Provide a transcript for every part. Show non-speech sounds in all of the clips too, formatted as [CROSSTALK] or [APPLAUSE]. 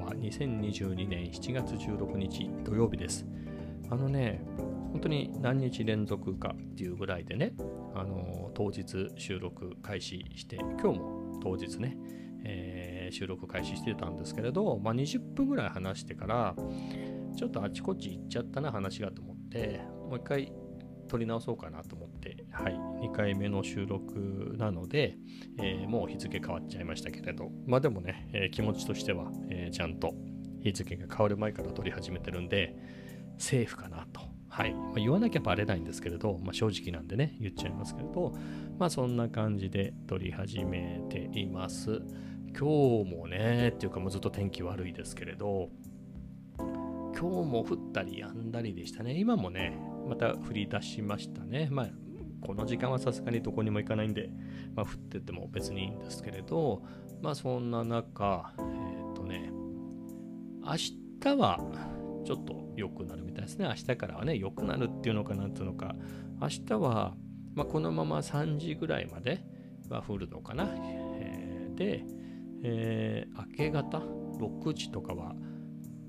は2022年7月16日土曜日です。あのね、本当に何日連続かっていうぐらいでね、あの当日収録開始して、今日も当日ね、えー、収録開始してたんですけれど、まあ、20分ぐらい話してから、ちょっとあちこち行っちゃったな話がと思って、もう一回撮り直そうかなと思って、はい、2回目の収録なので、えー、もう日付変わっちゃいましたけれど、まあでもね、えー、気持ちとしては、えー、ちゃんと日付が変わる前から撮り始めてるんで、セーフかなと。はい。まあ、言わなきゃバレないんですけれど、まあ、正直なんでね、言っちゃいますけれど、まあそんな感じで撮り始めています。今日もね、っていうかもうずっと天気悪いですけれど、今日も降ったりやんだりでしたね。今もね、また降り出しましたね。まあ、この時間はさすがにどこにも行かないんで、まあ、降ってても別にいいんですけれど、まあそんな中、えっ、ー、とね、明日はちょっと良くなるみたいですね。明日からはね、良くなるっていうのかなんていうのか、明日は、まあ、このまま3時ぐらいまでは降るのかな。えー、で、えー、明け方？6時とかは、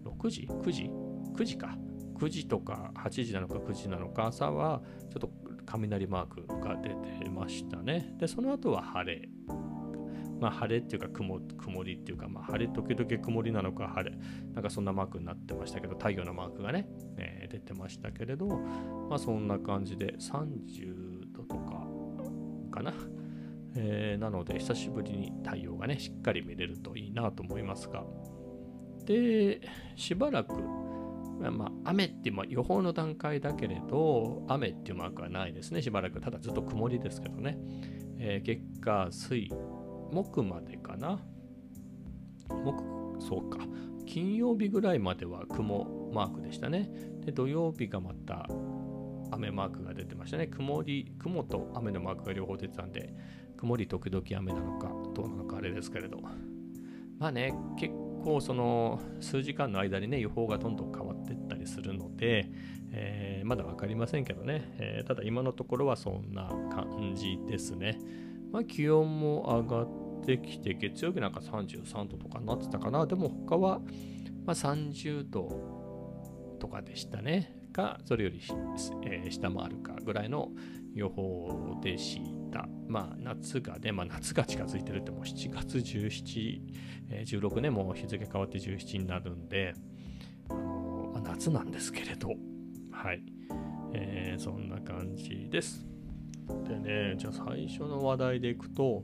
6時 ?9 時 ?9 時か。9時とか8時なのか9時なのか朝はちょっと雷マークが出てましたね。で、その後は晴れ。まあ、晴れっていうか曇曇りっていうか、まあ、晴れ時々曇りなのか晴れ。なんかそんなマークになってましたけど、太陽のマークがね、えー、出てましたけれど、まあそんな感じで30度とかかな。えー、なので久しぶりに太陽がね、しっかり見れるといいなと思いますが。で、しばらくまあ、雨って、まあ、予報の段階だけれど、雨っていうマークはないですね、しばらく。ただずっと曇りですけどね。えー、月火水木までかな。木、そうか。金曜日ぐらいまでは雲マークでしたね。で、土曜日がまた雨マークが出てましたね。曇り、雲と雨のマークが両方出てたんで、曇り時々雨なのか、どうなのかあれですけれど。まあね、結構その数時間の間にね、予報がどんどん変わってりするので、えー、まだ分かりませんけどね、えー、ただ今のところはそんな感じですね。まあ、気温も上がってきて、月曜日なんか33度とかになってたかな。でも他は、まあ、30度とかでしたね。か、それより、えー、下回るかぐらいの予報でした。まあ、夏がね、まあ、夏が近づいてるってもう7月17、えー、16年も日付変わって17になるんで、なんですけれど、はい、えー、そんな感じです。でね、じゃあ最初の話題でいくと、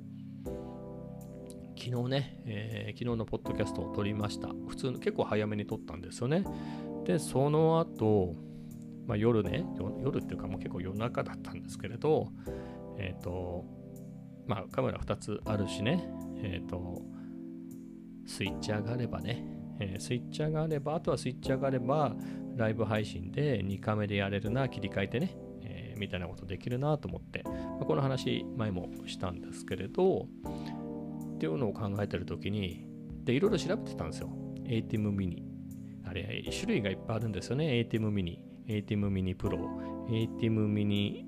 昨日ね、えー、昨日のポッドキャストを撮りました。普通の結構早めに撮ったんですよね。で、その後、まあ、夜ね、夜っていうかもう結構夜中だったんですけれど、えっ、ー、と、まあカメラ2つあるしね、えっ、ー、と、スイッチ上がればね、えー、スイッチ上があれば、あとはスイッチ上があれば、ライブ配信で2カメでやれるな、切り替えてね、えー、みたいなことできるなと思って、まあ、この話前もしたんですけれど、っていうのを考えてるときに、で、いろいろ調べてたんですよ。ATEM mini。あれ、種類がいっぱいあるんですよね、ATEM mini。ATEM mini Pro、ATEM mini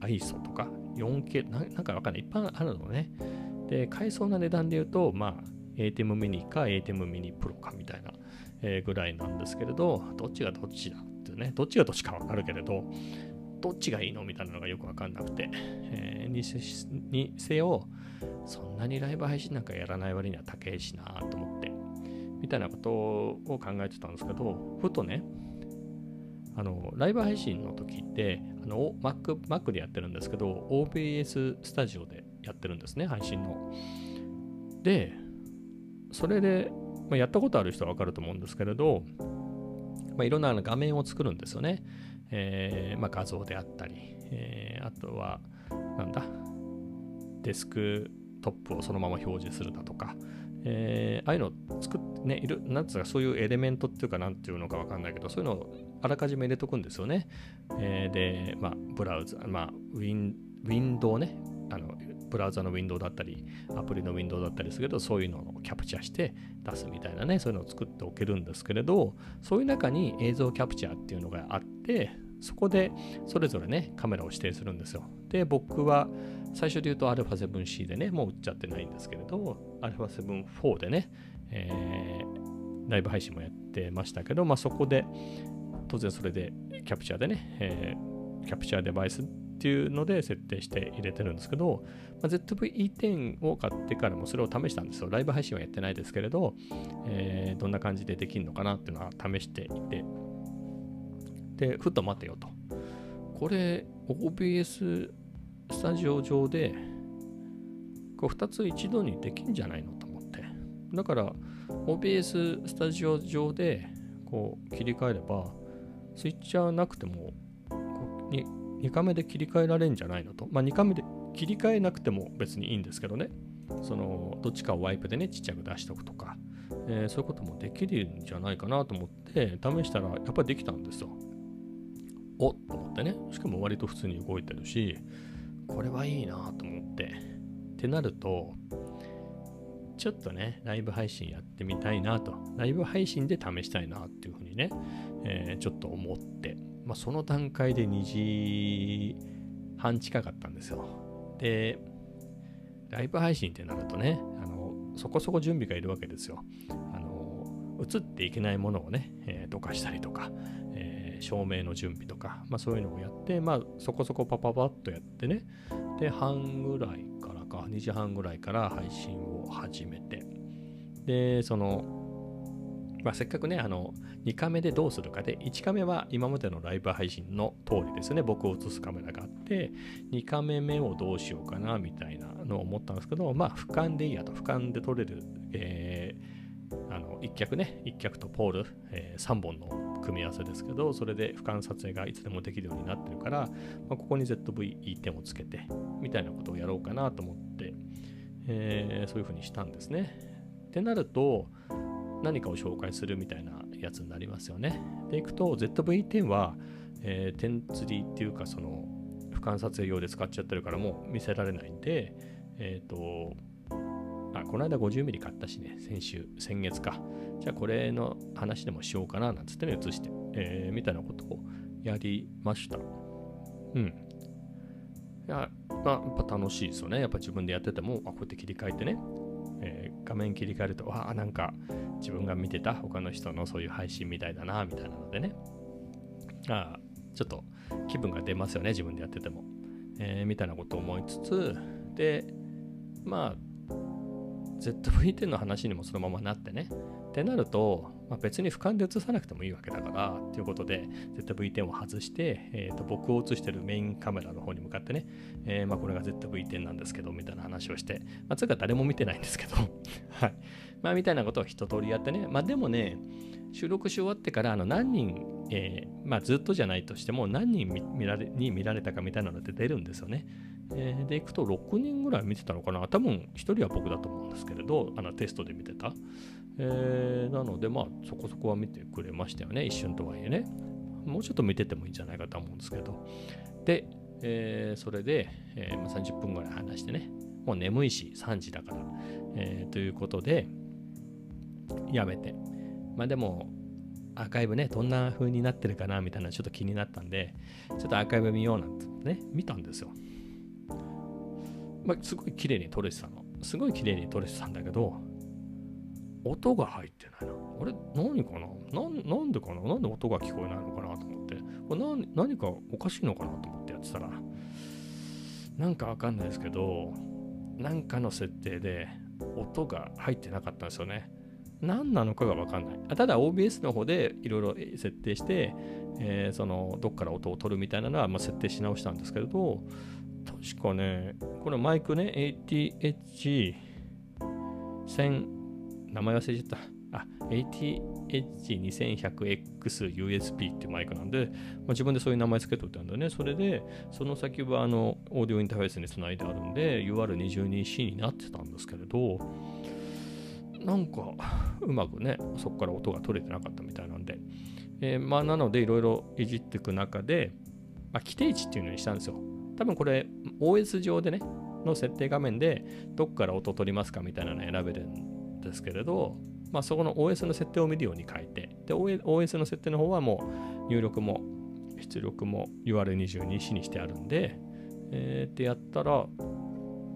ISO とか 4K、なんかわかんない。いっぱいあるのね。で、買えそうな値段で言うと、まあ、ATEM mini か ATEM mini Pro かみたいな、え、ぐらいなんですけれど、どっちがどっちだってね、どっちがどっちかわかるけれど、どっちがいいのみたいなのがよくわかんなくて、えー、にせにせよ、そんなにライブ配信なんかやらない割には高いしなと思って、みたいなことを考えてたんですけど、ふとね、あのライブ配信の時ってあの Mac, Mac でやってるんですけど OBS スタジオでやってるんですね配信の。でそれで、まあ、やったことある人はわかると思うんですけれど、まあ、いろんな画面を作るんですよね、えーまあ、画像であったり、えー、あとはなんだデスクトップをそのまま表示するだとか、えー、ああいうのを作ってね、いる、なんつうか、そういうエレメントっていうか、なんていうのかわかんないけど、そういうのをあらかじめ入れとくんですよね。えー、で、まあ、ブラウザ、まあ、ウィン、ウィンドウね、あの、ブラウザのウィンドウだったり、アプリのウィンドウだったりするけど、そういうのをキャプチャーして出すみたいなね、そういうのを作っておけるんですけれど、そういう中に映像キャプチャーっていうのがあって、そこでそれぞれね、カメラを指定するんですよ。で、僕は、最初で言うと α7C でね、もう売っちゃってないんですけれど、α7-4 でね、えー、ライブ配信もやってましたけど、まあ、そこで、当然それでキャプチャーでね、えー、キャプチャーデバイスっていうので設定して入れてるんですけど、まあ、ZVE10 を買ってからもそれを試したんですよ。ライブ配信はやってないですけれど、えー、どんな感じでできるのかなっていうのは試していて、で、ふっと待てよと。これ、OBS スタジオ上で、こう2つ一度にできんじゃないのと思って。だから、OBS スタジオ上でこう切り替えれば、スイッチャーなくても、2カメで切り替えられんじゃないのと。まあ、2カメで切り替えなくても別にいいんですけどね。その、どっちかをワイプでね、ちっちゃく出しておくとか、えー、そういうこともできるんじゃないかなと思って試したら、やっぱりできたんですよ。おっと思ってね。しかも割と普通に動いてるし、これはいいなと思って。ってなると、ちょっとね、ライブ配信やってみたいなと。ライブ配信で試したいなっていうふうにね、えー、ちょっと思って。まあ、その段階で2時半近かったんですよ。で、ライブ配信ってなるとね、あのそこそこ準備がいるわけですよ。あの映っていけないものをね、えー、溶かしたりとか、えー、照明の準備とか、まあ、そういうのをやって、まあ、そこそこパパパッとやってね、で、半ぐらいからか、2時半ぐらいから配信を始めて、で、その、まあ、せっかくね、あの、2カメでどうするかで、1カメは今までのライブ配信の通りですね、僕を映すカメラがあって、2カメ目をどうしようかな、みたいなのを思ったんですけど、まあ、俯瞰でいいやと、俯瞰で撮れる、えー、あの、1脚ね、1脚とポール、えー、3本の組み合わせですけど、それで俯瞰撮影がいつでもできるようになってるから、まあ、ここに ZV-E10 をつけて、みたいなことをやろうかなと思って、えー、そういうふうにしたんですね。ってなると、何かを紹介するみたいなやつになりますよね。でいくと ZV-10 は、えー、点釣りっていうかその俯瞰撮影用で使っちゃってるからもう見せられないんで、えっ、ー、と、あ、この間 50mm 買ったしね、先週、先月か。じゃあこれの話でもしようかななんつってね、移して、えー、みたいなことをやりました。うん。いや、まあ、やっぱ楽しいですよね。やっぱ自分でやってても、あ、こうやって切り替えてね、えー、画面切り替えると、わあ、なんか自分が見てた他の人のそういう配信みたいだな、みたいなのでね。ああちょっと気分が出ますよね、自分でやってても。えー、みたいなことを思いつつ、で、まあ、ZV-10 の話にもそのままなってね。ってなると、まあ、別に俯瞰で映さなくてもいいわけだから、ということで、ZV-10 を外して、えーと、僕を映してるメインカメラの方に向かってね、えー、まあ、これが ZV-10 なんですけど、みたいな話をして、まあ、つうか誰も見てないんですけど、[LAUGHS] はい。まあ、みたいなことを一通りやってね、まあ、でもね、収録し終わってからあの何人、えー、まあ、ずっとじゃないとしても何人見られに見られたかみたいなのって出るんですよね。えー、で、いくと6人ぐらい見てたのかな。多分1人は僕だと思うんですけれど、あのテストで見てた。えー、なので、まあ、そこそこは見てくれましたよね。一瞬とはいえね。もうちょっと見ててもいいんじゃないかと思うんですけど。で、えー、それで、えー、30分ぐらい話してね。もう眠いし、3時だから。えー、ということで、やめて。まあでも、アーカイブね、どんな風になってるかなみたいなちょっと気になったんで、ちょっとアーカイブ見ようなんてね、見たんですよ。まあ、すごい綺麗に撮れてたの。すごい綺麗に撮れてたんだけど、音が入ってないな。あれ？何かな？なんでかな？なんで音が聞こえないのかなと思って。これ何かおかしいのかなと思ってやってたら、なんかわかんないですけど、なんかの設定で音が入ってなかったんですよね。何なのかがわかんない。ただ OBS の方でいろいろ設定して、えー、そのどっから音を取るみたいなのはまあ設定し直したんですけれど、確かね、このマイクね、ATH1000、名前忘れちゃった。あ、ATH2100X USB ってマイクなんで、まあ、自分でそういう名前つけといたんだね。それで、その先はあのオーディオインターフェースにつないであるんで、UR22C になってたんですけれど、なんかうまくね、そこから音が取れてなかったみたいなんで、えー、まあなのでいろいろいじっていく中で、まあ、規定値っていうのにしたんですよ。多分これ OS 上でね、の設定画面でどっから音取りますかみたいなの選べるんですけれど、まあ、そこの OS の設定を見るように変えて、で、OS の設定の方はもう入力も出力も UR22C にしてあるんで、えー、ってやったら、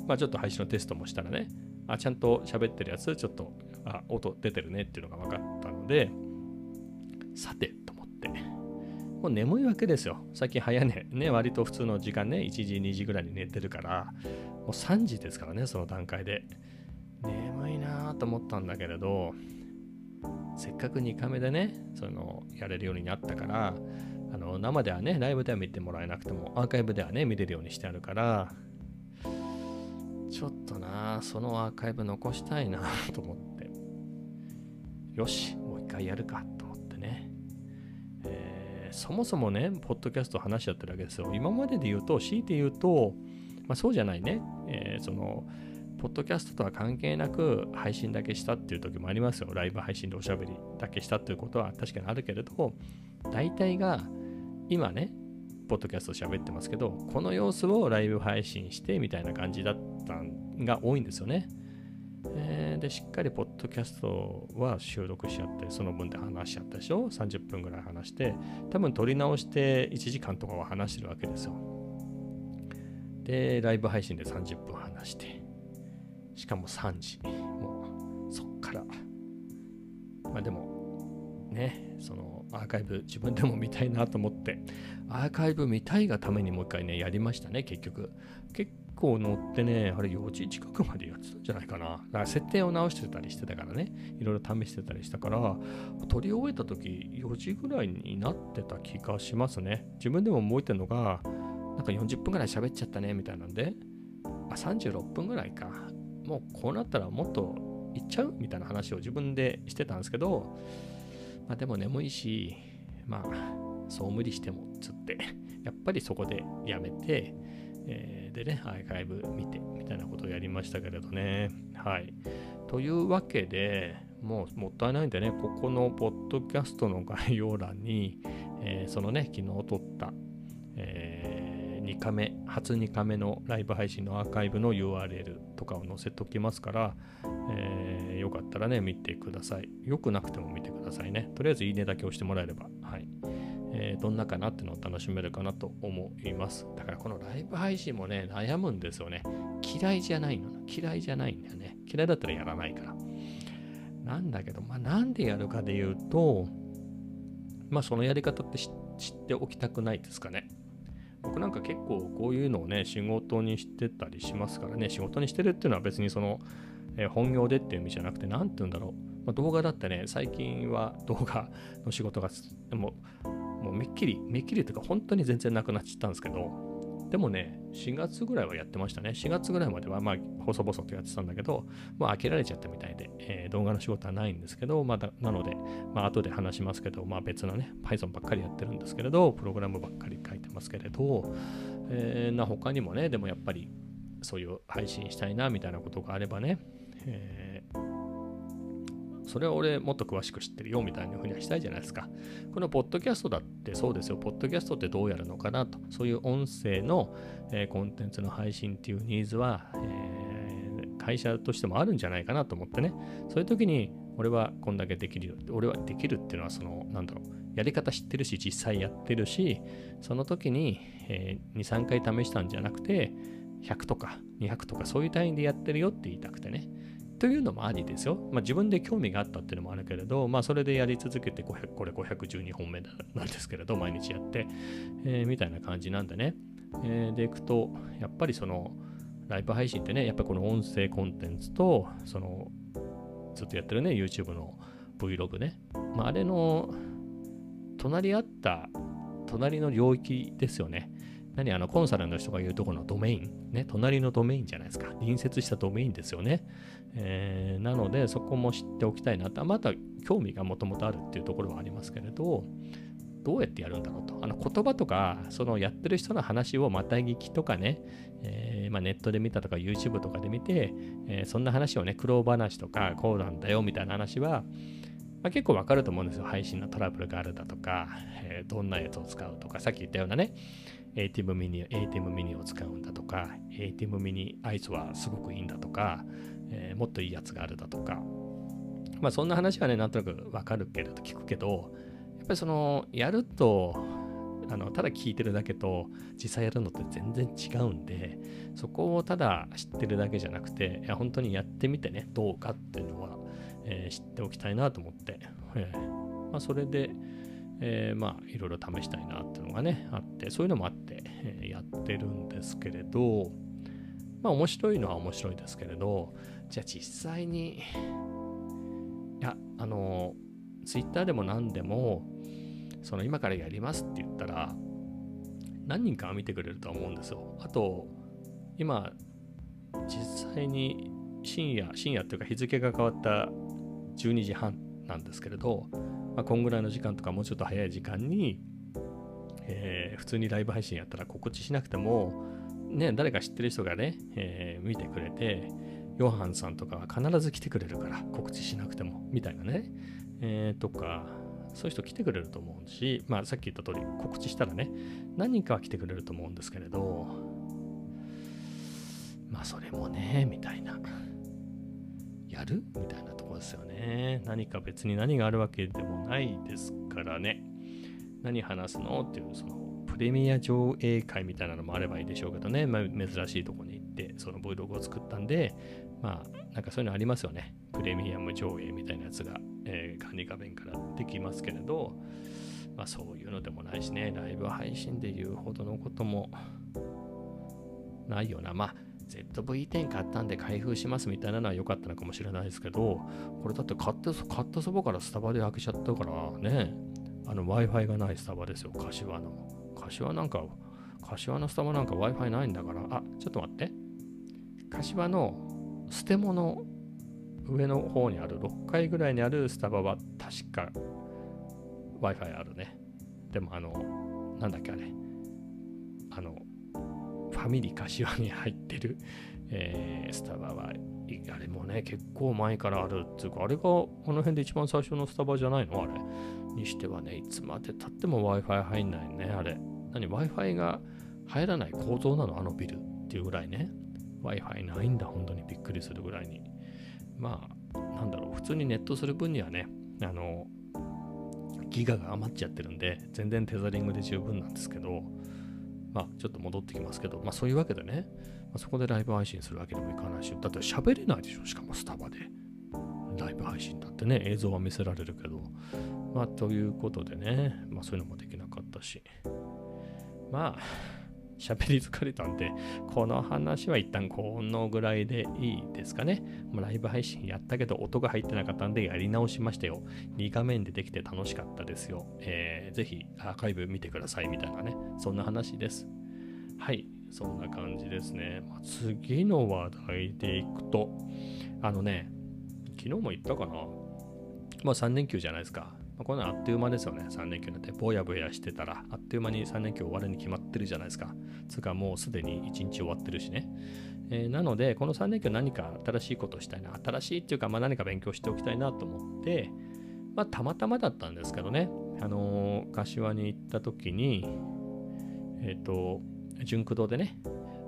まあ、ちょっと配信のテストもしたらね、あ、ちゃんと喋ってるやつ、ちょっと、あ、音出てるねっていうのが分かったので、さて、と思って、もう眠いわけですよ。最近早寝、ね、割と普通の時間ね、1時、2時ぐらいに寝てるから、もう3時ですからね、その段階で。と思ったんだけれど、せっかく2回目でね、その、やれるようになったから、あの生ではね、ライブでは見てもらえなくても、アーカイブではね、見れるようにしてあるから、ちょっとな、そのアーカイブ残したいな [LAUGHS] と思って、よし、もう一回やるかと思ってね。えー、そもそもね、ポッドキャスト話しちゃってるわけですよ。今までで言うと、強いて言うと、まあ、そうじゃないね。えー、その、ポッドキャストとは関係なく配信だけしたっていう時もありますよ。ライブ配信でおしゃべりだけしたっていうことは確かにあるけれど、大体が今ね、ポッドキャスト喋ってますけど、この様子をライブ配信してみたいな感じだったんが多いんですよね。えー、で、しっかりポッドキャストは収録しちゃって、その分で話しちゃったでしょ ?30 分ぐらい話して、多分撮り直して1時間とかは話してるわけですよ。で、ライブ配信で30分話して、しかも3時。もう、そっから。まあでも、ね、そのアーカイブ自分でも見たいなと思って、アーカイブ見たいがためにもう一回ね、やりましたね、結局。結構乗ってね、あれ4時近くまでやってたんじゃないかな。だから設定を直してたりしてたからね、いろいろ試してたりしたから、撮り終えた時4時ぐらいになってた気がしますね。自分でも覚えてるのが、なんか40分ぐらい喋っちゃったね、みたいなんで、あ、36分ぐらいか。もうこうなったらもっと行っちゃうみたいな話を自分でしてたんですけど、まあでも眠いし、まあ、そう無理してもつって、やっぱりそこでやめて、えー、でね、アーカイブ見てみたいなことをやりましたけれどね。はい。というわけで、もうもったいないんでね、ここのポッドキャストの概要欄に、えー、そのね、昨日撮った、2日目、初2日目のライブ配信のアーカイブの URL とかを載せておきますから、えー、よかったらね、見てください。よくなくても見てくださいね。とりあえずいいねだけ押してもらえれば、はい。えー、どんなかなっていうのを楽しめるかなと思います。だからこのライブ配信もね、悩むんですよね。嫌いじゃないの。嫌いじゃないんだよね。嫌いだったらやらないから。なんだけど、まあなんでやるかで言うと、まあそのやり方って知っておきたくないですかね。僕なんか結構こういうのをね、仕事にしてたりしますからね、仕事にしてるっていうのは別にその、えー、本業でっていう意味じゃなくて、何て言うんだろう。まあ、動画だってね、最近は動画の仕事が、もう、もうめっきり、めっきりというか本当に全然なくなっちゃったんですけど、でもね、4月ぐらいはやってましたね。4月ぐらいまでは、まあ、細々とやってたんだけど、まあ、飽きられちゃったみたいで、えー、動画の仕事はないんですけど、まだ、なので、まあ、後で話しますけど、まあ、別のね、Python ばっかりやってるんですけれど、プログラムばっかり書いてますけれど、えー、な他にもね、でもやっぱり、そういう配信したいな、みたいなことがあればね、えーそれは俺もっと詳しく知ってるよみたいな風にはしたいじゃないですか。このポッドキャストだってそうですよ。ポッドキャストってどうやるのかなと。そういう音声の、えー、コンテンツの配信っていうニーズは、えー、会社としてもあるんじゃないかなと思ってね。そういう時に俺はこんだけできるよ。俺はできるっていうのはその、なんだろう。やり方知ってるし、実際やってるし、その時に、えー、2、3回試したんじゃなくて、100とか200とかそういう単位でやってるよって言いたくてね。というのもありですよ。まあ、自分で興味があったっていうのもあるけれど、まあ、それでやり続けて500、これ512本目なんですけれど、毎日やって、えー、みたいな感じなんでね。えー、でいくと、やっぱりその、ライブ配信ってね、やっぱりこの音声コンテンツと、その、ずっとやってるね、YouTube の Vlog ね。まあ、あれの、隣り合った、隣の領域ですよね。何あのコンサルの人が言うとこのドメイン、ね、隣のドメインじゃないですか。隣接したドメインですよね。えー、なので、そこも知っておきたいなと。また興味がもともとあるっていうところはありますけれど、どうやってやるんだろうと。あの言葉とか、そのやってる人の話をまた聞きとかね、えー、まあ、ネットで見たとか YouTube とかで見て、えー、そんな話をね、苦労話とか、こうなんだよみたいな話は、まあ、結構わかると思うんですよ。配信のトラブルがあるだとか、えー、どんなやつを使うとか、さっき言ったようなね、ATEM ミニ、ATEM ミニを使うんだとか、ATEM ミニアイスはすごくいいんだとか、えー、もっといいやつがあるだとか、まあそんな話はね、なんとなくわかるけれど、聞くけど、やっぱりその、やると、あのただ聞いてるだけと実際やるのって全然違うんでそこをただ知ってるだけじゃなくていや本当にやってみてねどうかっていうのは、えー、知っておきたいなと思って、えーまあ、それで、えー、まあいろいろ試したいなっていうのがねあってそういうのもあって、えー、やってるんですけれどまあ面白いのは面白いですけれどじゃあ実際にいやあのツイッターでも何でもその今からやりますって言ったら何人かは見てくれると思うんですよ。あと今実際に深夜深夜っていうか日付が変わった12時半なんですけれど、まあ、こんぐらいの時間とかもうちょっと早い時間に、えー、普通にライブ配信やったら告知しなくても、ね、誰か知ってる人がね、えー、見てくれてヨハンさんとかは必ず来てくれるから告知しなくてもみたいなね、えー、とかそういう人来てくれると思うし、まあ、さっき言った通り告知したらね何人かは来てくれると思うんですけれどまあそれもねみたいな。やる？みたいなとこですよね。何か別に何があるわけでもないですからね。何話すの？っていうそのプレミア上映会みたいなのもあればいいでしょうけどね、まあ、珍しいとこに行ってその Vlog を作ったんでまあなんかそういうのありますよね。プレミアム上映みたいなやつがえー、管理画面からできますけれど、まあ、そういうのでもないしね、ライブ配信で言うほどのこともないよな。まあ、ZV-10 買ったんで開封しますみたいなのは良かったのかもしれないですけど、これだって買って買ったそばからスタバで開けちゃったからね、あの Wi-Fi がないスタバですよ、柏の。柏なんか、柏のスタバなんか Wi-Fi ないんだから、あ、ちょっと待って。柏の捨て物上の方にある6階ぐらいにあるスタバは確か Wi-Fi あるね。でもあの、なんだっけあれ。あの、ファミリー柏に入ってる、えー、スタバは、あれもね、結構前からあるっていうか、あれがこの辺で一番最初のスタバじゃないの？あれ。にしてはね、いつまでたっても Wi-Fi 入んないね、あれ。何 ?Wi-Fi が入らない構造なの？あのビルっていうぐらいね。Wi-Fi ないんだ、本当にびっくりするぐらいに。まあ、なんだろう、普通にネットする分にはね、あの、ギガが余っちゃってるんで、全然テザリングで十分なんですけど、まあ、ちょっと戻ってきますけど、まあ、そういうわけでね、まあ、そこでライブ配信するわけにもいかないし、だって喋れないでしょ、しかもスタバで。ライブ配信だってね、映像は見せられるけど、まあ、ということでね、まあ、そういうのもできなかったし、まあ、喋り疲れたんで、この話は一旦このぐらいでいいですかね。もうライブ配信やったけど音が入ってなかったんでやり直しましたよ。2画面でできて楽しかったですよ。えー、ぜひアーカイブ見てくださいみたいなね、そんな話です。はい、そんな感じですね。まあ、次の話題でいくと、あのね、昨日も言ったかな。まあ3連休じゃないですか。まあ、このあっという間ですよね、3連休なんて。ぼやぼやしてたら、あっという間に3連休終わるに決まってるじゃないですか。つうか、もうすでに1日終わってるしね。えー、なので、この3連休何か新しいことしたいな。新しいっていうか、まあ、何か勉強しておきたいなと思って、まあ、たまたまだったんですけどね、あのー、柏に行った時に、えっ、ー、と、純駆堂でね、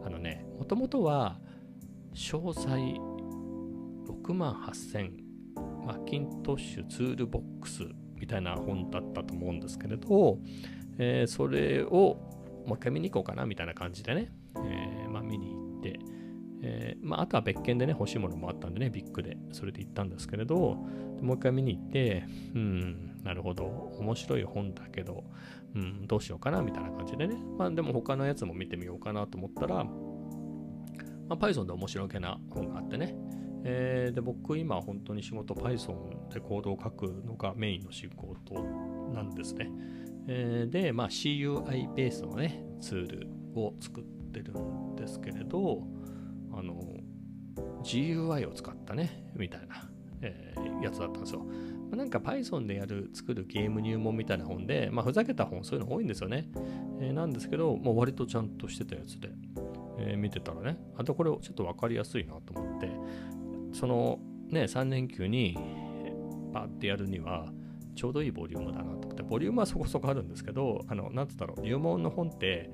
あのね、もともとは、詳細6万8000マッキントッシュツールボックスみたいな本だったと思うんですけれど、えー、それをもう一回見に行こうかなみたいな感じでね、えー、まあ、見に行って、えー、まあ、あとは別件でね、欲しいものもあったんでね、ビッグで、それで行ったんですけれど、もう一回見に行って、うん、なるほど、面白い本だけど、うん、どうしようかなみたいな感じでね、まあ、でも他のやつも見てみようかなと思ったら、まあ、Python で面白げな本があってね、えー、で僕今本当に仕事 Python でコードを書くのがメインの仕事なんですね。えー、で、まあ、CUI ベースのねツールを作ってるんですけれどあの GUI を使ったねみたいな、えー、やつだったんですよ。なんか Python でやる作るゲーム入門みたいな本で、まあ、ふざけた本そういうの多いんですよね。えー、なんですけど、もう割とちゃんとしてたやつで、えー、見てたらね、あとこれちょっと分かりやすいなと思って、そのね、3連休にパッてやるには、ちょうどいいボリュームだなと思って、ボリュームはそこそこあるんですけど、あの、なんつったろう、入門の本って、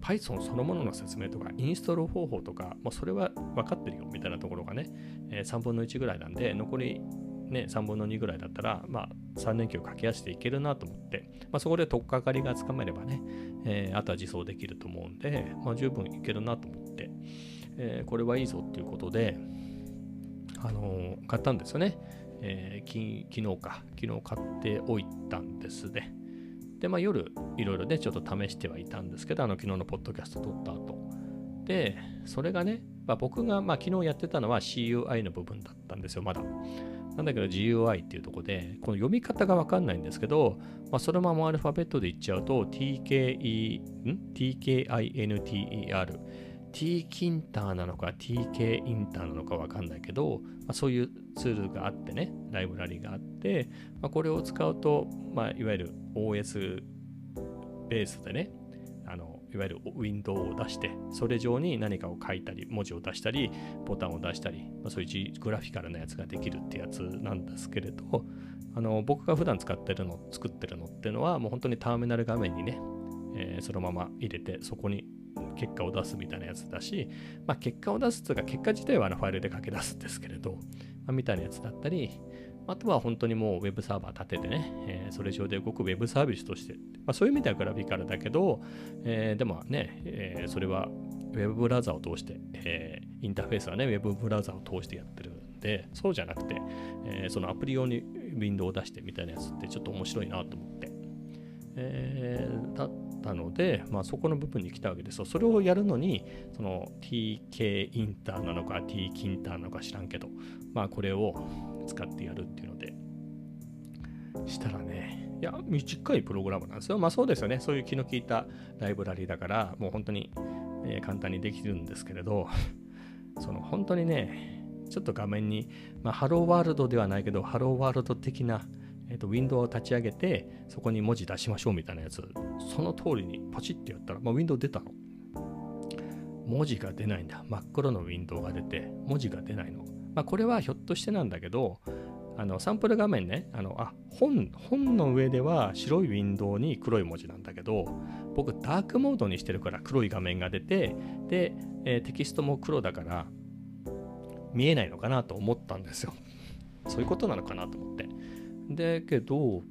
Python そのものの説明とか、インストール方法とか、もうそれは分かってるよみたいなところがね、え、3分の1ぐらいなんで、残りね、3分の2ぐらいだったら、まあ、3連休駆け足でいけるなと思って、まあ、そこで取っかかりがつかめればね、えー、あとは自走できると思うんで、まあ、十分いけるなと思って、えー、これはいいぞっていうことで、あのー、買ったんですよね。えー、昨日か、昨日買っておいたんですね。で、まあ、夜、いろいろね、ちょっと試してはいたんですけど、あの、昨日のポッドキャスト撮った後。で、それがね、まあ、僕が、まあ、昨日やってたのは CUI の部分だったんですよ、まだ。なんだけど GUI っていうとこで、この読み方がわかんないんですけど、まあ、そのままアルファベットで言っちゃうと、TKE、ん ?TKINTER。T キンターなのか TK インターなのかわかんないけど、まあ、そういうツールがあってね、ライブラリがあって、まあ、これを使うと、まあ、いわゆる OS ベースでね、あのいわゆるウィンドウを出して、それ上に何かを書いたり、文字を出したり、ボタンを出したり、まあ、そういうグラフィカルなやつができるってやつなんですけれど、あの僕が普段使ってるの、作ってるのっていうのは、もう本当にターミナル画面にね、えー、そのまま入れて、そこに結果を出すみたいなやつだし、まあ、結果を出すというか、結果自体はあのファイルで書き出すんですけれど、まあ、みたいなやつだったり、あとは本当にもう Web サーバー立ててね、えー、それ上で動く Web サービスとして、まあ、そういう意味ではグラフィカルだけど、えー、でもね、えー、それは Web ブラウザを通して、え、インターフェースはね、Web ブラウザを通してやってるんで、そうじゃなくて、え、そのアプリ用にウィンドウを出してみたいなやつってちょっと面白いなと思って、えー、ったので、まあ、そこの部分に来たわけですよそれをやるのに、その TK インターなのか T キンターなのか知らんけど、まあこれを使ってやるっていうので、したらね、いや、短いプログラムなんですよ。まあそうですよね。そういう気の利いたライブラリだから、もう本当に、え、簡単にできるんですけれど、その本当にね、ちょっと画面に、まあ、ハローワールドではないけど、ハローワールド的な、えーと、ウィンドウを立ち上げて、そこに文字出しましょうみたいなやつ、その通りにポチってやったら、まあ、ウィンドウ出たの。文字が出ないんだ。真っ黒のウィンドウが出て、文字が出ないの。まあ、これはひょっとしてなんだけど、あのサンプル画面ね、あのあ本本の上では白いウィンドウに黒い文字なんだけど、僕ダークモードにしてるから黒い画面が出て、で、えー、テキストも黒だから見えないのかなと思ったんですよ。そういうことなのかなと思って。だ、けど、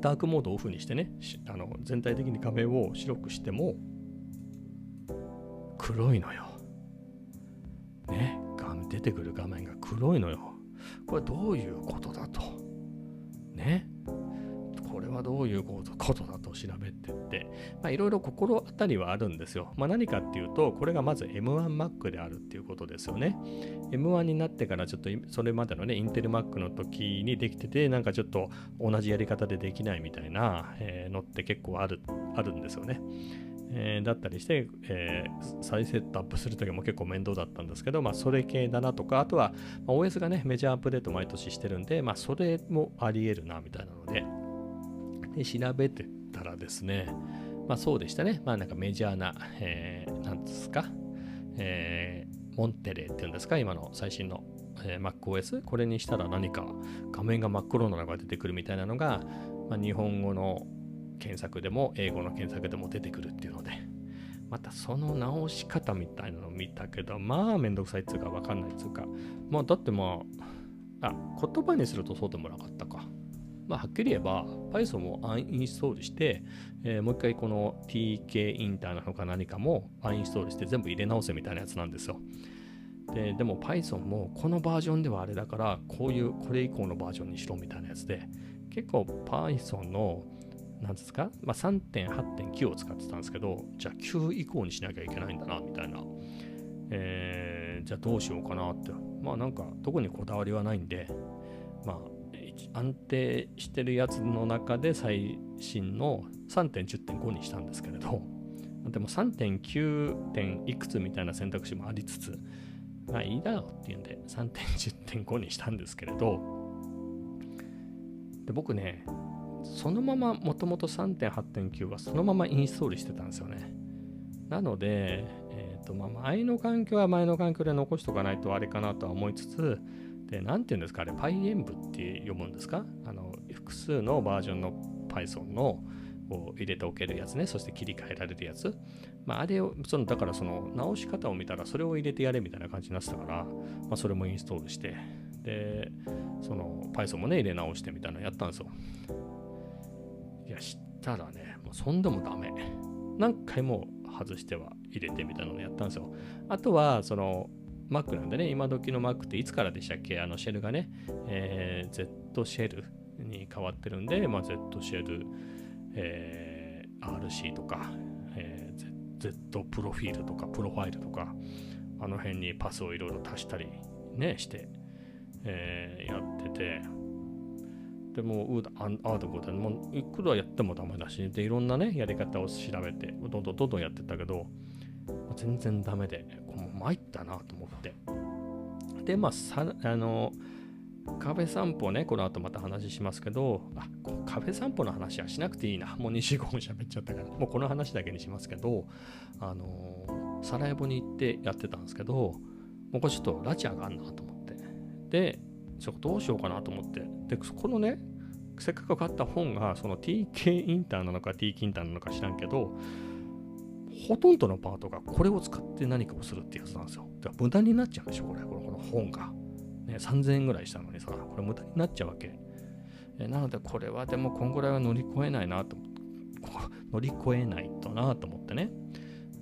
ダークモードをオフにしてね、あの全体的に画面を白くしても黒いのよ。ね。出てくる画面が黒いのよ。これどういうことだと。どういうことだと調べてって、いろいろ心当たりはあるんですよ。まあ何かっていうと、これがまず M1Mac であるっていうことですよね。M1 になってからちょっとそれまでのね、インテル Mac の時にできてて、なんかちょっと同じやり方でできないみたいな、えー、のって結構ある、あるんですよね。えー、だったりして、えー、再セットアップするときも結構面倒だったんですけど、まあ、それ系だなとか、あとは、まあ、OS がね、メジャーアップデート毎年してるんで、まあ、それもあり得るな、みたいなので、で、調べてたらですね、まあ、そうでしたね。まあ、なんかメジャーな、えー、なんですか、えー、モンテレーっていうんですか、今の最新の、えー、MacOS、これにしたら何か画面が真っ黒なのが出てくるみたいなのが、まあ、日本語の検索でも英語の検索でも出てくるっていうので、またその直し方みたいなのを見たけど、まあめんどくさいっつうかわかんないっつうか、まあだってまあ、あ、言葉にするとそうでもなかったか。まあはっきり言えば Python をアンインストールして、えー、もう一回この TK インターなのか何かもアンインストールして全部入れ直せみたいなやつなんですよ。ででも Python もこのバージョンではあれだからこういうこれ以降のバージョンにしろみたいなやつで結構 Python のなんですか、まあ、3.8.9を使ってたんですけど、じゃあ9以降にしなきゃいけないんだな、みたいな。えー、じゃあどうしようかなって。まあなんか、特にこだわりはないんで、まあ、安定してるやつの中で最新の3.10.5にしたんですけれど、でも3.9点いくつみたいな選択肢もありつつ、まあいいだろうっていうんで3.10.5にしたんですけれど、で僕ね、そのままもともと3.8.9はそのままインストールしてたんですよね。なので、えーとまあ、前の環境は前の環境で残しとかないとあれかなとは思いつつ、で、なんていうんですか、あれ、PyEnv って読むんですか？あの、複数のバージョンの Python のこう入れておけるやつね、そして切り替えられるやつ。まあ、あれを、その、だからその直し方を見たらそれを入れてやれみたいな感じになってたから、まあ、それもインストールして、で、その Python もね、入れ直してみたいなのやったんですよ。いや、したらね、もうそんでもダメ。何回も外しては入れてみたいなのをやったんですよ。あとは、その、Mac なんでね、今時の Mac っていつからでしたっけ？あのシェルがね、えー、Z シェルに変わってるんで、まあ、Z シェル、えー、RC とか、えー、Z プロフィールとか、プロファイルとか、あの辺にパスをいろいろ足したりね、して、えー、やってて、でもうああだこうだもういくらやってもダメだしでいろんなねやり方を調べてどんどんどんどんやってったけど全然ダメで参ったなと思って。でまあさあのカフェ散歩ねこの後また話しますけどあカフェ散歩の話はしなくていいな。もう25分喋っちゃったから。もうこの話だけにしますけどあのサラエボに行ってやってたんですけどもうこれちょっと拉致上があんなと思って。でちょっとどうしようかなと思って。でそこのねせっかく買った本がその TK インターなのか T キンターなのか知らんけどほとんどのパートがこれを使って何かをするってやつなんですよ。だから無駄になっちゃうでしょ、これ。このこの本が。ね、3000円ぐらいしたのにさ、これ無駄になっちゃうわけ。えなので、これはでも、こんぐらいは乗り越えないなと、[LAUGHS] 乗り越えないとなと思ってね。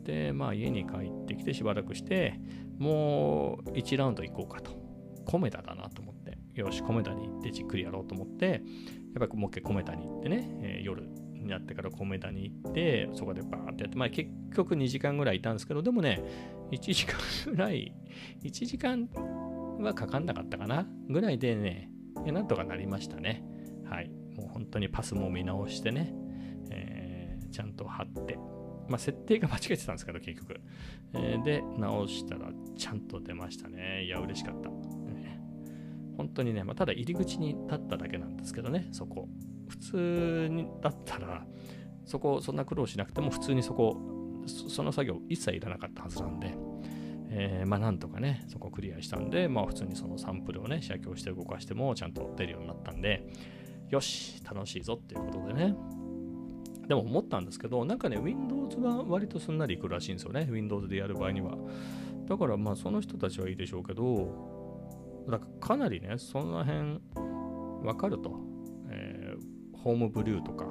で、まあ、家に帰ってきてしばらくして、もう1ラウンド行こうかと。コメダだなと思って、よし、コメダに行ってじっくりやろうと思って、やっぱりもう一回コメダに行ってね、えー、夜になってからコメダに行って、そこでバーってやって、まあ結局2時間ぐらいいたんですけど、でもね、1時間ぐらい、1時間はかかんなかったかなぐらいでね、なんとかなりましたね。はい。もう本当にパスも見直してね、えー、ちゃんと貼って、まあ、設定が間違えてたんですけど、結局。えー、で、直したらちゃんと出ましたね。いや、嬉しかった。本当にね、まあ、ただ入り口に立っただけなんですけどね、そこ。普通にだったら、そこ、そんな苦労しなくても、普通にそこ、その作業一切いらなかったはずなんで、えー、まあなんとかね、そこクリアしたんで、まあ普通にそのサンプルをね、写経して動かしてもちゃんと出るようになったんで、よし、楽しいぞっていうことでね。でも思ったんですけど、なんかね、Windows は割とすんなりいくらしいんですよね、Windows でやる場合には。だからまあその人たちはいいでしょうけど、だからかなりね、その辺わかると。ホームブリューとか、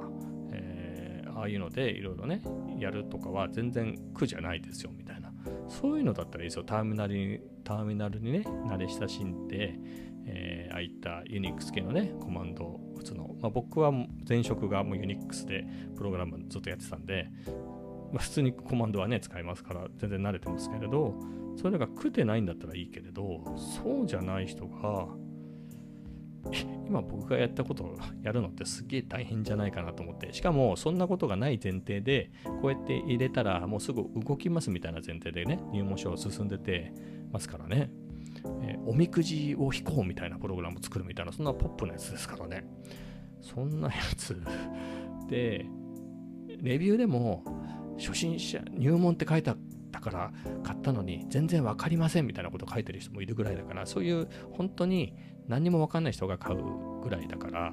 えー、ああいうのでいろいろね、やるとかは全然苦じゃないですよみたいな。そういうのだったらいいですよ。ターミナルに、ターミナルにね、慣れ親しんで、えー、ああいったユニックス系のね、コマンドを打つの。まあ、僕は前職がもうユニックスでプログラムずっとやってたんで、まあ、普通にコマンドはね、使いますから全然慣れてますけれど、それが食ってないんだったらいいけれど、そうじゃない人が、今僕がやったことをやるのってすげえ大変じゃないかなと思って、しかもそんなことがない前提で、こうやって入れたらもうすぐ動きますみたいな前提でね、入門書を進んでてますからね、えー、おみくじを引こうみたいなプログラムを作るみたいな、そんなポップなやつですからね。そんなやつ。で、レビューでも、初心者、入門って書いたから買ったのに全然分かりませんみたいなこと書いてる人もいるぐらいだからそういう本当に何にも分かんない人が買うぐらいだから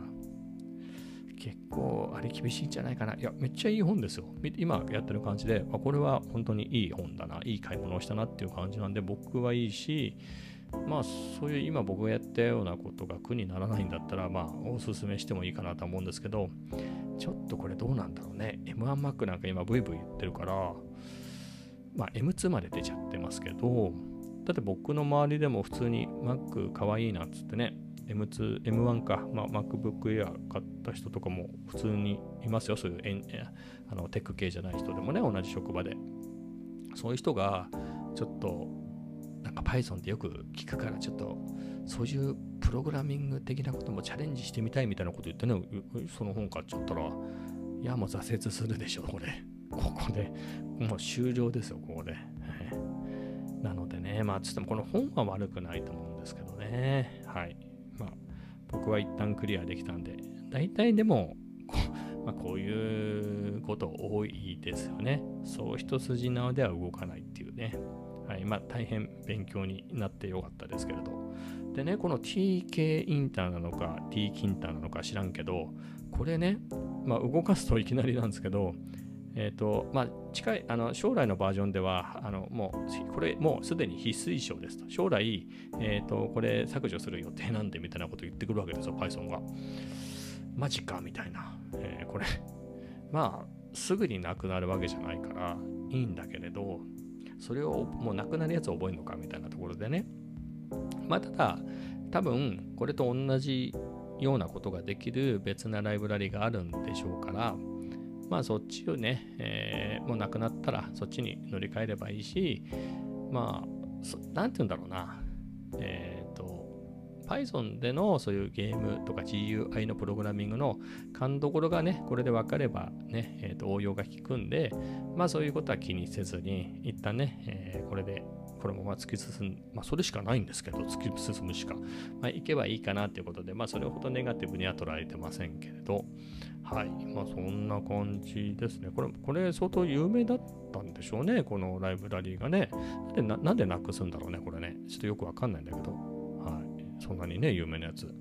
結構あれ厳しいんじゃないかな。いやめっちゃいい本ですよ。今やってる感じであこれは本当にいい本だな。いい買い物をしたなっていう感じなんで僕はいいしまあそういう今僕がやったようなことが苦にならないんだったらまあおすすめしてもいいかなと思うんですけどちょっとこれどうなんだろうね。M1Mac なんか今ブイブイ言ってるからまあ、M2 まで出ちゃってますけど、だって僕の周りでも普通に Mac かわいいなっつってね、M2、M1 か、まあ、MacBook Air 買った人とかも普通にいますよ。そういうえあのテック系じゃない人でもね、同じ職場で。そういう人が、ちょっと、なんか Python ってよく聞くから、ちょっと、そういうプログラミング的なこともチャレンジしてみたいみたいなこと言ってね、その本買っちゃったら、いや、もう挫折するでしょ、これ。ここで、もう終了ですよ、ここで。なのでね、まあ、つってもこの本は悪くないと思うんですけどね。はい。まあ、僕は一旦クリアできたんで、大体でも、こまあ、こういうこと多いですよね。そう一筋縄では動かないっていうね。はい。まあ、大変勉強になってよかったですけれど。でね、この TK インターなのか T キンターなのか知らんけど、これね、まあ、動かすといきなりなんですけど、え、ー、と、まあ、近い、あの、将来のバージョンでは、あの、もう、これ、もうすでに必須衣装ですと。将来、えっ、ー、と、これ削除する予定なんで、みたいなこと言ってくるわけですよ、Python が。マジか、みたいな。えー、これ、まあ、すぐになくなるわけじゃないから、いいんだけれど、それをもうなくなるやつを覚えるのか、みたいなところでね。まあ、ただ、多分、これと同じようなことができる別なライブラリがあるんでしょうから、まあそっちをね、えー、もうなくなったらそっちに乗り換えればいいし、まあ、なんて言うんだろうな、えっ、ー、と、Python でのそういうゲームとか GUI のプログラミングの勘どころがね、これで分かればね、えー、と応用が効くんで、まあそういうことは気にせずに、一旦ね、えー、これでこのまま突き進む、まあ、それしかないんですけど、突き進むしか、まあ、いけばいいかなということで、まあ、それほどネガティブには捉えてませんけれど、はい、まあ、そんな感じですね。これ、これ相当有名だったんでしょうね、このライブラリーがね。でななんでなくすんだろうね、これね。ちょっとよくわかんないんだけど、はい、そんなにね、有名なやつ。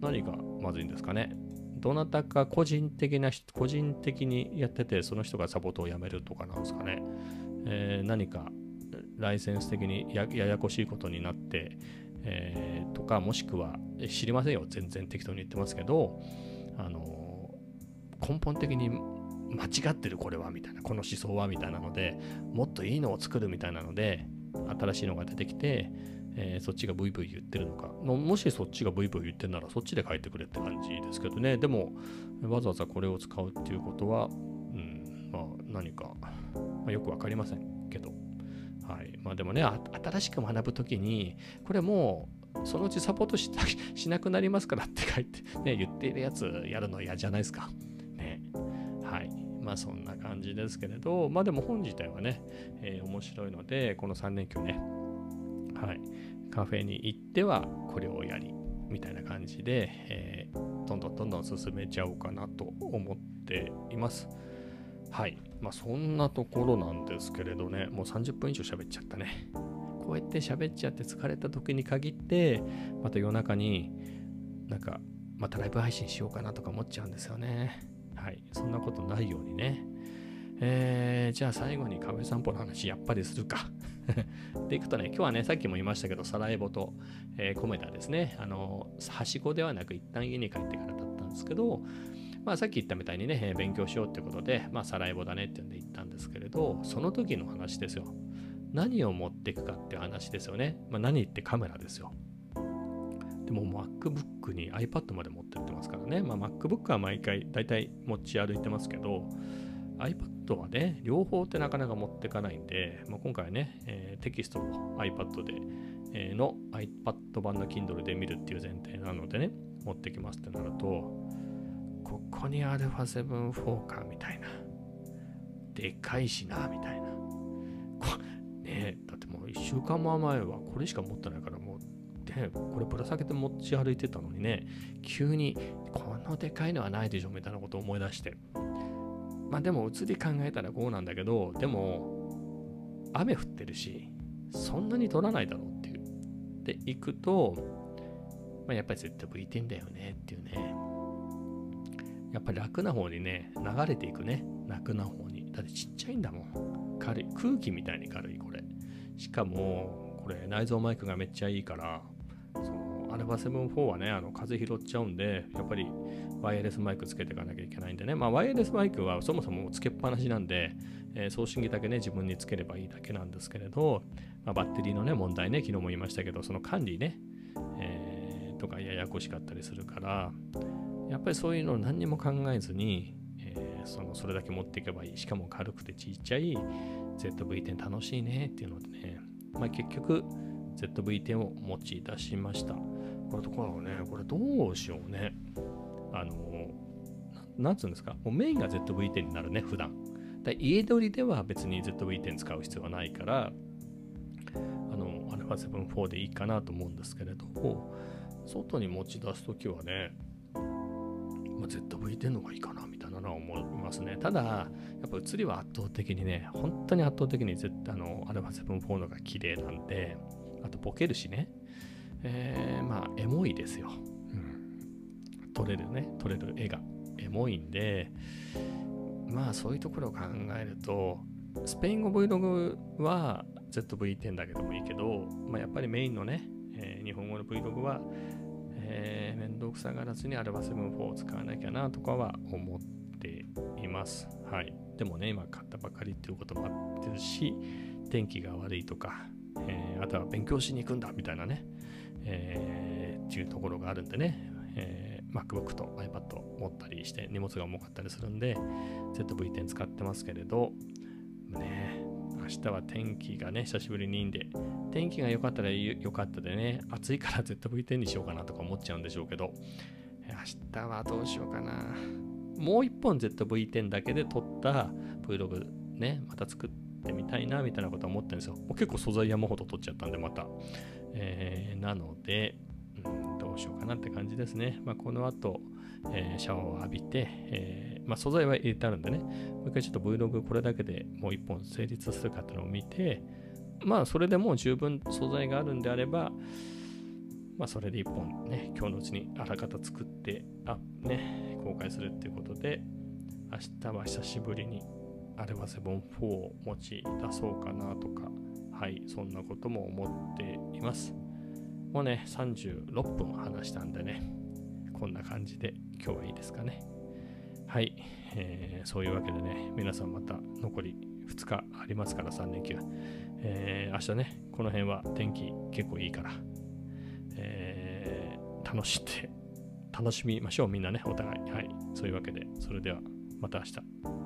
何がまずいんですかね。どなたか個人的な個人的にやってて、その人がサポートをやめるとかなんですかね。えー、何かライセンス的にややこしいことになって、えー、とか、もしくは知りませんよ、全然適当に言ってますけど、あの根本的に間違ってるこれはみたいな、この思想はみたいなので、もっといいのを作るみたいなので、新しいのが出てきて、えー、そっちがブイブイ言ってるのか、もしそっちがブイブイ言ってるならそっちで書いてくれって感じですけどね。でも、わざわざこれを使うっていうことは、うん、まあ何か、まあ、よくわかりませんけど、はいまあ、でもね、新しく学ぶときに、これもうそのうちサポートし [LAUGHS] しなくなりますからって書いて、ね、言っているやつやるの嫌じゃないですか。はい。まあそんな感じですけれど、まあでも本自体はね、えー、面白いので、この3連休ね、はい。カフェに行ってはこれをやり、みたいな感じで、えー、どんどんどんどん進めちゃおうかなと思っています。はい。まあそんなところなんですけれどね、もう30分以上喋っちゃったね。こうやって喋っちゃって疲れた時に限って、また夜中になんかまたライブ配信しようかなとか思っちゃうんですよね。はい。そんなことないようにね。えー、じゃあ最後に壁散歩の話やっぱりするか。[LAUGHS] でいくとね、今日はね、さっきも言いましたけど、サラエボと、えー、コメダですね。あの、はしごではなく一旦家に帰ってからだったんですけど、まあ、さっき言ったみたいにね、勉強しようってことで、まあ、サラエボだねってんで言ったんですけれど、その時の話ですよ。何を持っていくかっていう話ですよね。まあ、何ってカメラですよ。でも MacBook に iPad まで持ってってますからね。まあ、MacBook は毎回大体持ち歩いてますけど、iPad はね、両方ってなかなか持ってかないんで、まあ、今回はね、えー、テキストを iPad で、えー、の iPad 版の Kindle で見るっていう前提なのでね、持ってきますってなると、ここに α7-4 かみたいな。でかいしな、みたいな。ねだってもう1週間も前はこれしか持ってないから、これぶら下げて持ち歩いてたのにね、急にこのでかいのはないでしょみたいなことを思い出して。まあでも移り考えたらこうなんだけど、でも雨降ってるし、そんなに取らないだろうっていう。で、行くと、まあ、やっぱり絶対 VT だよねっていうね。やっぱり楽な方にね、流れていくね。楽な方に。だってちっちゃいんだもん。軽い。空気みたいに軽い、これ。しかも、これ内蔵マイクがめっちゃいいから、アルファ7-4はね、あの、風拾っちゃうんで、やっぱりワイヤレスマイクつけていかなきゃいけないんでね。まあ、ワイヤレスマイクはそもそもつけっぱなしなんで、えー、送信機だけね、自分につければいいだけなんですけれど、まあ、バッテリーのね、問題ね、昨日も言いましたけど、その管理ね、えー、とかややこしかったりするから、やっぱりそういうのを何にも考えずに、えー、そのそれだけ持っていけばいい。しかも軽くてちっちゃい ZV-10 楽しいねっていうのでね、まあ、結局 ZV-10 を持ち出しました。これところね、これどうしようね。あの、なんつうんですか、もうメインが ZV-10 になるね、普段。だ家取りでは別に ZV-10 使う必要はないから、あの、α7-4 でいいかなと思うんですけれども、外に持ち出すときはね、まあ、ZV-10 の方がいいかなみたいなのは思いますね。ただ、やっぱ映りは圧倒的にね、本当に圧倒的にあの α7-4 の方が綺麗なんで、あとボケるしね、えー、まあ、エモいですよ。うん。撮れるね、撮れる絵がエモいんで、まあそういうところを考えると、スペイン語 Vlog は ZV-10 だけでもいいけど、まあ、やっぱりメインのね、えー、日本語の Vlog は、えー、めんどくさがらずにアルバ7-4を使わなきゃなとかは思っています。はい。でもね、今買ったばかりっていうこともあってるし、天気が悪いとか、えー、あとは勉強しに行くんだみたいなね、えー、っていうところがあるんでね、えー、MacBook と iPad 持ったりして荷物が重かったりするんで ZV-10 使ってますけれど。ね明日は天気がね久しぶりにいいんで天気が良かったら良かったでね暑いから ZV-10 にしようかなとか思っちゃうんでしょうけど。明日はどうしようかな。もう一本 ZV-10 だけで撮った Vlog ねまた作ってみたいなみたいなことは思ってるんですよ。結構素材山ほど撮っちゃったんでまた、えー、なので、うん、どうしようかなって感じですね、まあ、この後、えー、シャワーを浴びて、えー、まあ、素材は入れてあるんでね、もう一回ちょっと Vlog これだけでもう一本成立するかっていうのを見て、まあそれでもう十分素材があるんであれば、まあそれで一本ね、今日のうちにあらかた作って、あ、ね、公開するっていうことで、明日は久しぶりにアルバセボン4を持ち出そうかなとか、はい、そんなことも思っています。もうね、36分話したんでね、こんな感じで今日はいいですかね。はい、えー、そういうわけでね、皆さんまた残り2日ありますから3連休。えー、明日ね、この辺は天気結構いいから、えー、楽しんで、楽しみましょう、みんなね、お互い。はい、そういうわけで、それではまた明日。